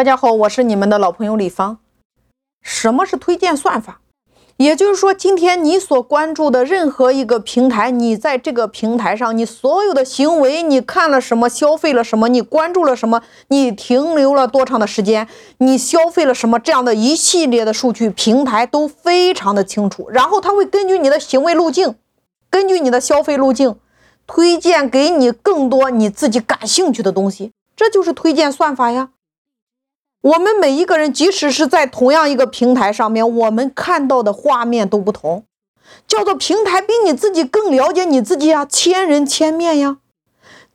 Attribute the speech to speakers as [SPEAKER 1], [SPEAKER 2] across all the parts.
[SPEAKER 1] 大家好，我是你们的老朋友李芳。什么是推荐算法？也就是说，今天你所关注的任何一个平台，你在这个平台上，你所有的行为，你看了什么，消费了什么，你关注了什么，你停留了多长的时间，你消费了什么，这样的一系列的数据，平台都非常的清楚。然后它会根据你的行为路径，根据你的消费路径，推荐给你更多你自己感兴趣的东西。这就是推荐算法呀。我们每一个人，即使是在同样一个平台上面，我们看到的画面都不同，叫做平台比你自己更了解你自己呀，千人千面呀，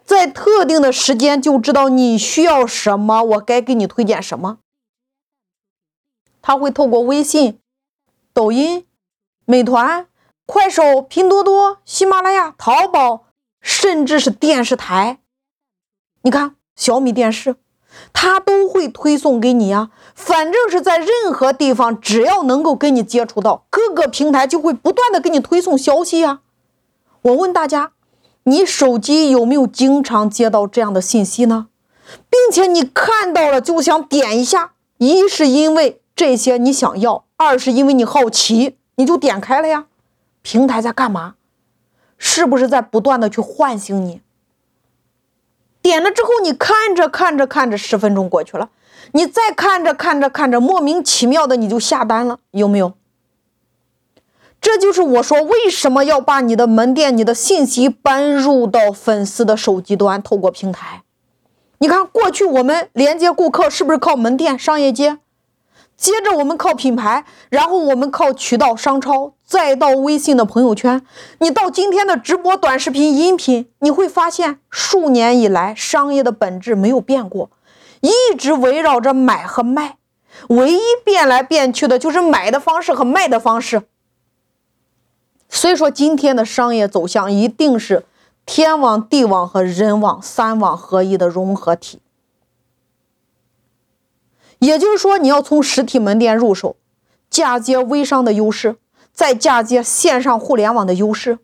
[SPEAKER 1] 在特定的时间就知道你需要什么，我该给你推荐什么。他会透过微信、抖音、美团、快手、拼多多、喜马拉雅、淘宝，甚至是电视台，你看小米电视。他都会推送给你呀，反正是在任何地方，只要能够跟你接触到，各个平台就会不断的给你推送消息呀。我问大家，你手机有没有经常接到这样的信息呢？并且你看到了就想点一下，一是因为这些你想要，二是因为你好奇，你就点开了呀。平台在干嘛？是不是在不断的去唤醒你？点了之后，你看着看着看着，十分钟过去了，你再看着看着看着，莫名其妙的你就下单了，有没有？这就是我说为什么要把你的门店、你的信息搬入到粉丝的手机端，透过平台。你看，过去我们连接顾客是不是靠门店、商业街？接着我们靠品牌，然后我们靠渠道商超，再到微信的朋友圈。你到今天的直播、短视频、音频，你会发现，数年以来，商业的本质没有变过，一直围绕着买和卖，唯一变来变去的就是买的方式和卖的方式。所以说，今天的商业走向一定是天网、地网和人网三网合一的融合体。也就是说，你要从实体门店入手，嫁接微商的优势，再嫁接线上互联网的优势，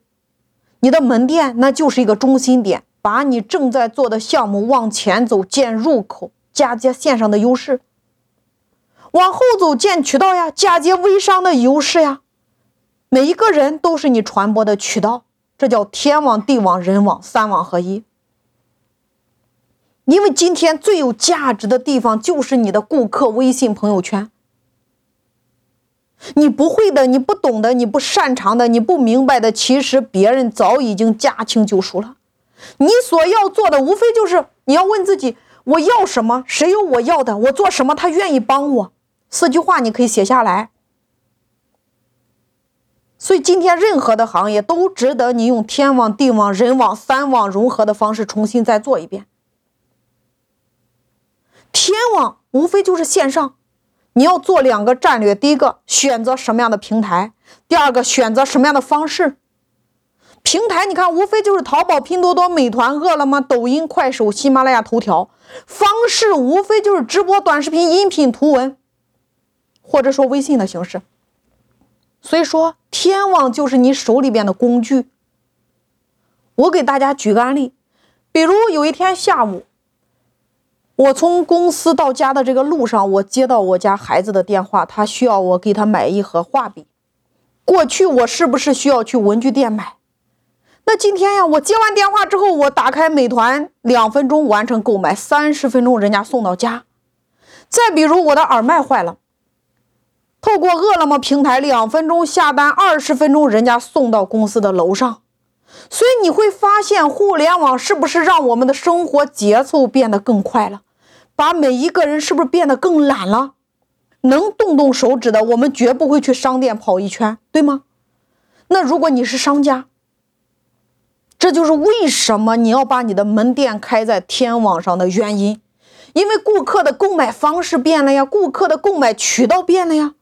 [SPEAKER 1] 你的门店那就是一个中心点，把你正在做的项目往前走建入口，嫁接线上的优势，往后走建渠道呀，嫁接微商的优势呀，每一个人都是你传播的渠道，这叫天网、地网、人网三网合一。因为今天最有价值的地方就是你的顾客微信朋友圈。你不会的，你不懂的，你不擅长的，你不明白的，其实别人早已经驾轻就熟了。你所要做的，无非就是你要问自己：我要什么？谁有我要的？我做什么？他愿意帮我？四句话你可以写下来。所以今天任何的行业都值得你用天网、地网、人网三网融合的方式重新再做一遍。天网无非就是线上，你要做两个战略：第一个选择什么样的平台，第二个选择什么样的方式。平台你看，无非就是淘宝、拼多多、美团、饿了么、抖音、快手、喜马拉雅、头条。方式无非就是直播、短视频、音频、图文，或者说微信的形式。所以说，天网就是你手里边的工具。我给大家举个案例，比如有一天下午。我从公司到家的这个路上，我接到我家孩子的电话，他需要我给他买一盒画笔。过去我是不是需要去文具店买？那今天呀，我接完电话之后，我打开美团，两分钟完成购买，三十分钟人家送到家。再比如我的耳麦坏了，透过饿了么平台，两分钟下单，二十分钟人家送到公司的楼上。所以你会发现，互联网是不是让我们的生活节奏变得更快了？把每一个人是不是变得更懒了？能动动手指的，我们绝不会去商店跑一圈，对吗？那如果你是商家，这就是为什么你要把你的门店开在天网上的原因，因为顾客的购买方式变了呀，顾客的购买渠道变了呀，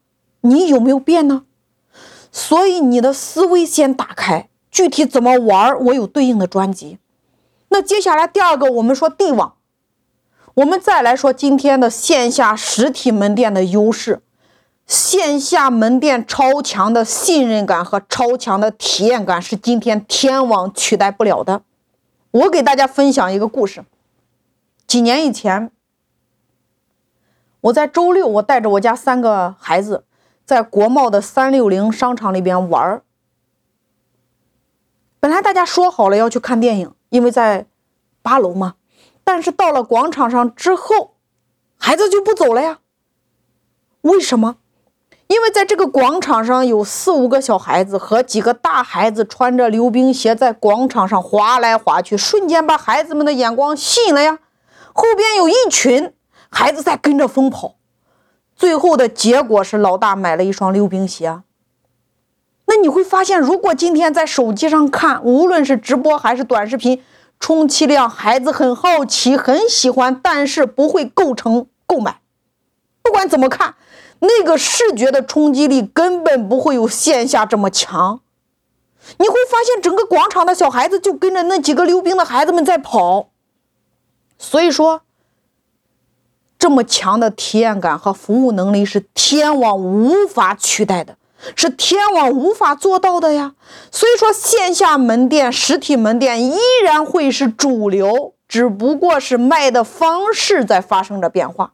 [SPEAKER 1] 你有没有变呢？所以你的思维先打开，具体怎么玩，我有对应的专辑。那接下来第二个，我们说地网。我们再来说今天的线下实体门店的优势，线下门店超强的信任感和超强的体验感是今天天网取代不了的。我给大家分享一个故事。几年以前，我在周六，我带着我家三个孩子在国贸的三六零商场里边玩儿。本来大家说好了要去看电影，因为在八楼嘛。但是到了广场上之后，孩子就不走了呀。为什么？因为在这个广场上有四五个小孩子和几个大孩子穿着溜冰鞋在广场上滑来滑去，瞬间把孩子们的眼光吸引了呀。后边有一群孩子在跟着疯跑，最后的结果是老大买了一双溜冰鞋。那你会发现，如果今天在手机上看，无论是直播还是短视频，充其量孩子很好奇、很喜欢，但是不会构成购买。不管怎么看。那个视觉的冲击力根本不会有线下这么强，你会发现整个广场的小孩子就跟着那几个溜冰的孩子们在跑，所以说，这么强的体验感和服务能力是天网无法取代的，是天网无法做到的呀。所以说，线下门店、实体门店依然会是主流，只不过是卖的方式在发生着变化。